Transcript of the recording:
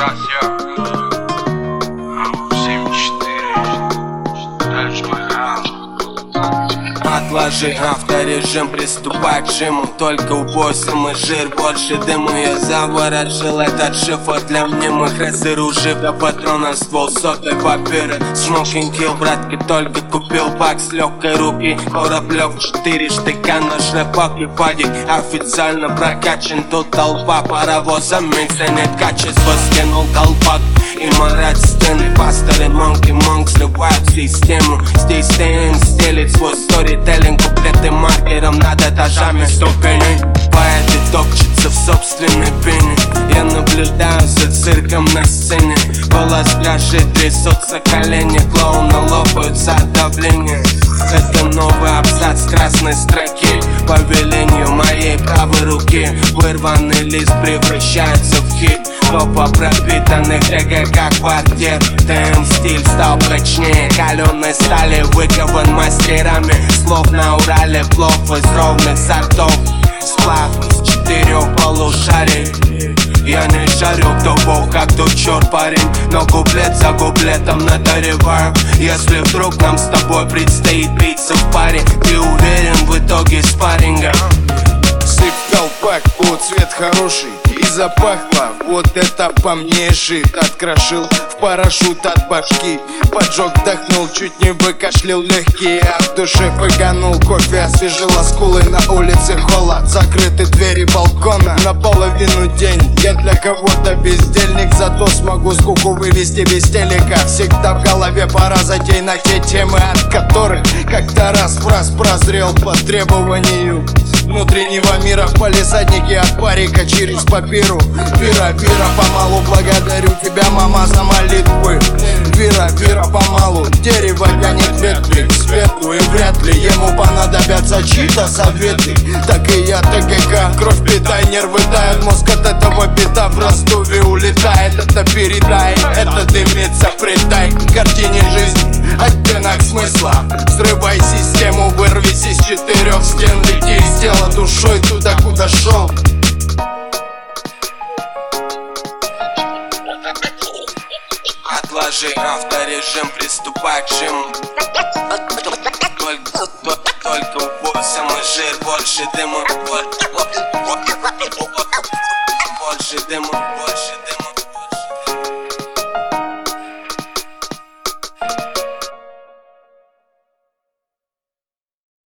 раз я Отложи авторежим, приступай к жиму. Только у мы жир, больше дыму Я заворожил этот шифр для мнимых. Разоружив до патрона ствол сотой папиры. Смокинг килл, братки, только купил бак с легкой руки Кораблев четыре штыка на шлепок и падик Официально прокачан, тут толпа паровоза. Микса нет качества, скинул колпак и марать стены. Пасторы, монки, монк сливают систему. Здесь ТН стелит свой сторителлинг Куплеты маркером над этажами. Ступеней Поэты топчутся в собственной пене. Я наблюдаю за цирком на сцене. Голос пляшет, трясутся колени. Клоуны лопаются от давления. Это новый абзац красной строки. По велению моей правой руки. Вырванный лист превращается в хит Топа пропитанных ТГК квартир. ТМ стиль стал прочнее. Каленой стали выкован мастерами. Слов на Урале плов из ровных сортов. Сплав из четырех полушарий. Я не шарю, кто бог, как кто черт парень. Но куплет за куплетом надареваю Если вдруг нам с тобой предстоит биться в паре Ты уверен в итоге спарринга цвет хороший и запахло Вот это по мне шит Открошил в парашют от башки Поджег, вдохнул, чуть не выкашлял легкие. А в душе пыганул кофе, освежила скулы На улице холод, закрыты двери балкона Наполовину день, я для кого-то бездельник Зато смогу скуку вывести без телека. Всегда в голове пора затей на те темы От которых как-то раз фраз прозрел по требованию Внутреннего мира. В палисаднике от парика через папиру. Вера, Вера, помалу благодарю тебя, мама, за молитвы. Вера, Вера, помалу, дерево тянет ветви. Светлую вряд ли ему понадобятся чьи-то советы. Так и я, ТГК, кровь питай, нервы тают Мозг от этого бита в Ростове улетает. Это передай, это дымится, придай Картине жизни. Оттенок смысла. Взрывай систему, вырвись из четырех стен душой туда, куда шел Отложи авторежим, приступай к жиму Только, только, только босса мой жир, больше дыма. Больше дыма, больше